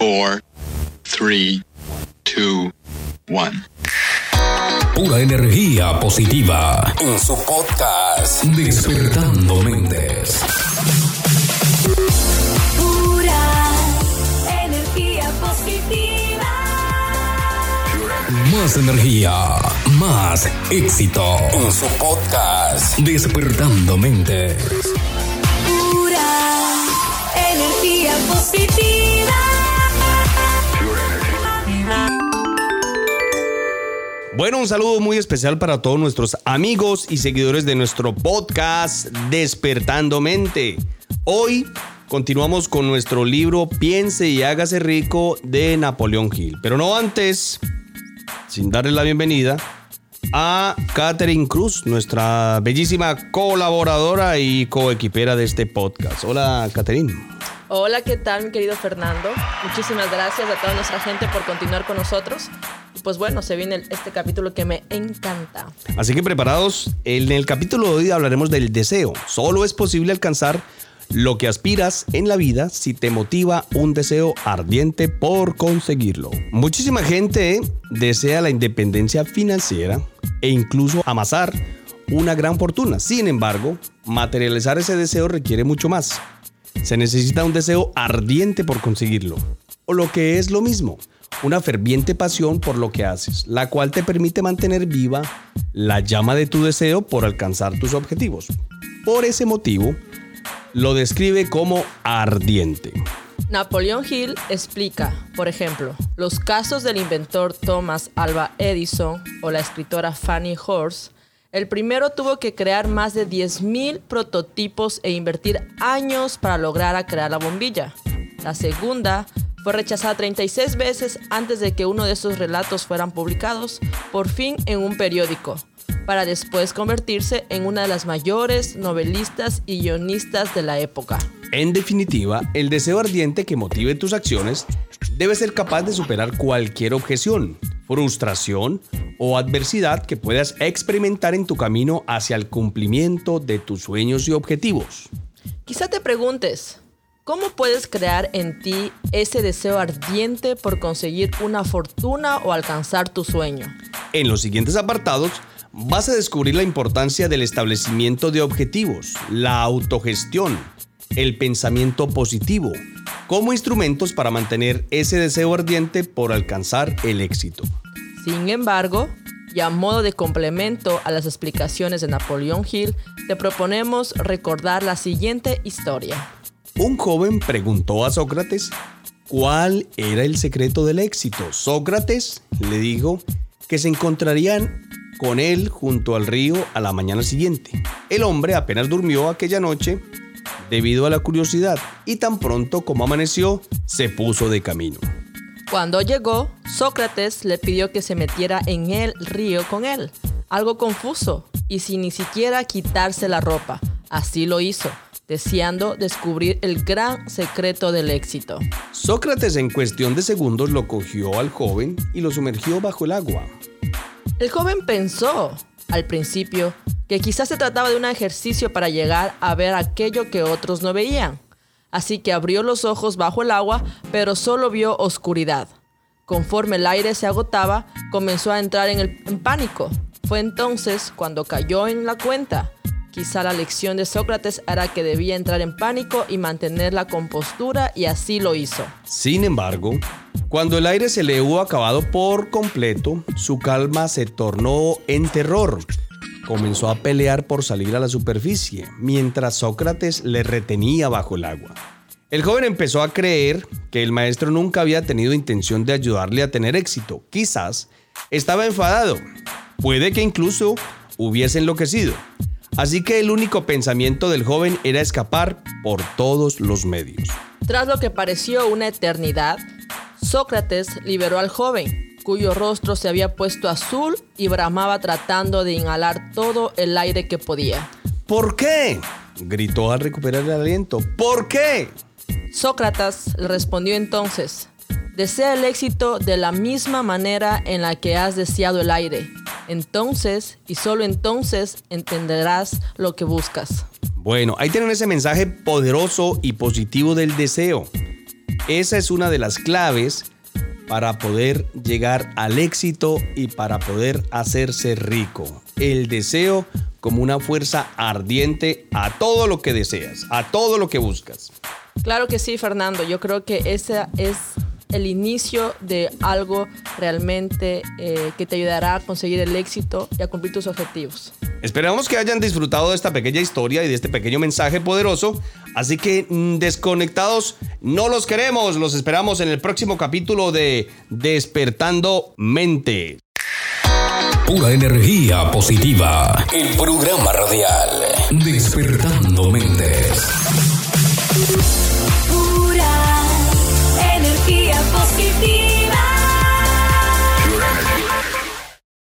four, three, two, one. Pura energía positiva en su podcast Despertando Mentes. Pura energía positiva. Más energía, más éxito en su podcast Despertando Mentes. Pura energía positiva. Bueno, un saludo muy especial para todos nuestros amigos y seguidores de nuestro podcast Despertando Mente. Hoy continuamos con nuestro libro Piense y hágase rico de Napoleón Hill. Pero no antes, sin darle la bienvenida, a Catherine Cruz, nuestra bellísima colaboradora y coequipera de este podcast. Hola, Catherine. Hola, ¿qué tal, mi querido Fernando? Muchísimas gracias a toda nuestra gente por continuar con nosotros. Pues bueno, se viene este capítulo que me encanta. Así que preparados, en el capítulo de hoy hablaremos del deseo. Solo es posible alcanzar lo que aspiras en la vida si te motiva un deseo ardiente por conseguirlo. Muchísima gente desea la independencia financiera e incluso amasar una gran fortuna. Sin embargo, materializar ese deseo requiere mucho más. Se necesita un deseo ardiente por conseguirlo. O lo que es lo mismo, una ferviente pasión por lo que haces, la cual te permite mantener viva la llama de tu deseo por alcanzar tus objetivos. Por ese motivo, lo describe como ardiente. Napoleón Hill explica, por ejemplo, los casos del inventor Thomas Alva Edison o la escritora Fanny Horse. El primero tuvo que crear más de 10.000 prototipos e invertir años para lograr crear la bombilla. La segunda fue rechazada 36 veces antes de que uno de esos relatos fueran publicados, por fin en un periódico, para después convertirse en una de las mayores novelistas y guionistas de la época. En definitiva, el deseo ardiente que motive tus acciones debe ser capaz de superar cualquier objeción, frustración o adversidad que puedas experimentar en tu camino hacia el cumplimiento de tus sueños y objetivos. Quizá te preguntes, ¿cómo puedes crear en ti ese deseo ardiente por conseguir una fortuna o alcanzar tu sueño? En los siguientes apartados vas a descubrir la importancia del establecimiento de objetivos, la autogestión, el pensamiento positivo, como instrumentos para mantener ese deseo ardiente por alcanzar el éxito. Sin embargo, y a modo de complemento a las explicaciones de Napoleón Hill, te proponemos recordar la siguiente historia. Un joven preguntó a Sócrates cuál era el secreto del éxito. Sócrates le dijo que se encontrarían con él junto al río a la mañana siguiente. El hombre apenas durmió aquella noche debido a la curiosidad y tan pronto como amaneció se puso de camino. Cuando llegó, Sócrates le pidió que se metiera en el río con él, algo confuso y sin ni siquiera quitarse la ropa. Así lo hizo, deseando descubrir el gran secreto del éxito. Sócrates en cuestión de segundos lo cogió al joven y lo sumergió bajo el agua. El joven pensó, al principio, que quizás se trataba de un ejercicio para llegar a ver aquello que otros no veían. Así que abrió los ojos bajo el agua, pero solo vio oscuridad. Conforme el aire se agotaba, comenzó a entrar en, el, en pánico. Fue entonces cuando cayó en la cuenta. Quizá la lección de Sócrates era que debía entrar en pánico y mantener la compostura y así lo hizo. Sin embargo, cuando el aire se le hubo acabado por completo, su calma se tornó en terror. Comenzó a pelear por salir a la superficie, mientras Sócrates le retenía bajo el agua. El joven empezó a creer que el maestro nunca había tenido intención de ayudarle a tener éxito. Quizás estaba enfadado. Puede que incluso hubiese enloquecido. Así que el único pensamiento del joven era escapar por todos los medios. Tras lo que pareció una eternidad, Sócrates liberó al joven, cuyo rostro se había puesto azul y bramaba tratando de inhalar todo el aire que podía. ¿Por qué? gritó al recuperar el aliento. ¿Por qué? Sócrates le respondió entonces, desea el éxito de la misma manera en la que has deseado el aire. Entonces, y solo entonces, entenderás lo que buscas. Bueno, ahí tienen ese mensaje poderoso y positivo del deseo. Esa es una de las claves para poder llegar al éxito y para poder hacerse rico. El deseo como una fuerza ardiente a todo lo que deseas, a todo lo que buscas. Claro que sí, Fernando. Yo creo que ese es el inicio de algo realmente eh, que te ayudará a conseguir el éxito y a cumplir tus objetivos. Esperamos que hayan disfrutado de esta pequeña historia y de este pequeño mensaje poderoso. Así que mm, desconectados no los queremos. Los esperamos en el próximo capítulo de Despertando Mente. Pura energía positiva. El programa radial Despertando Mentes. Pura energía positiva.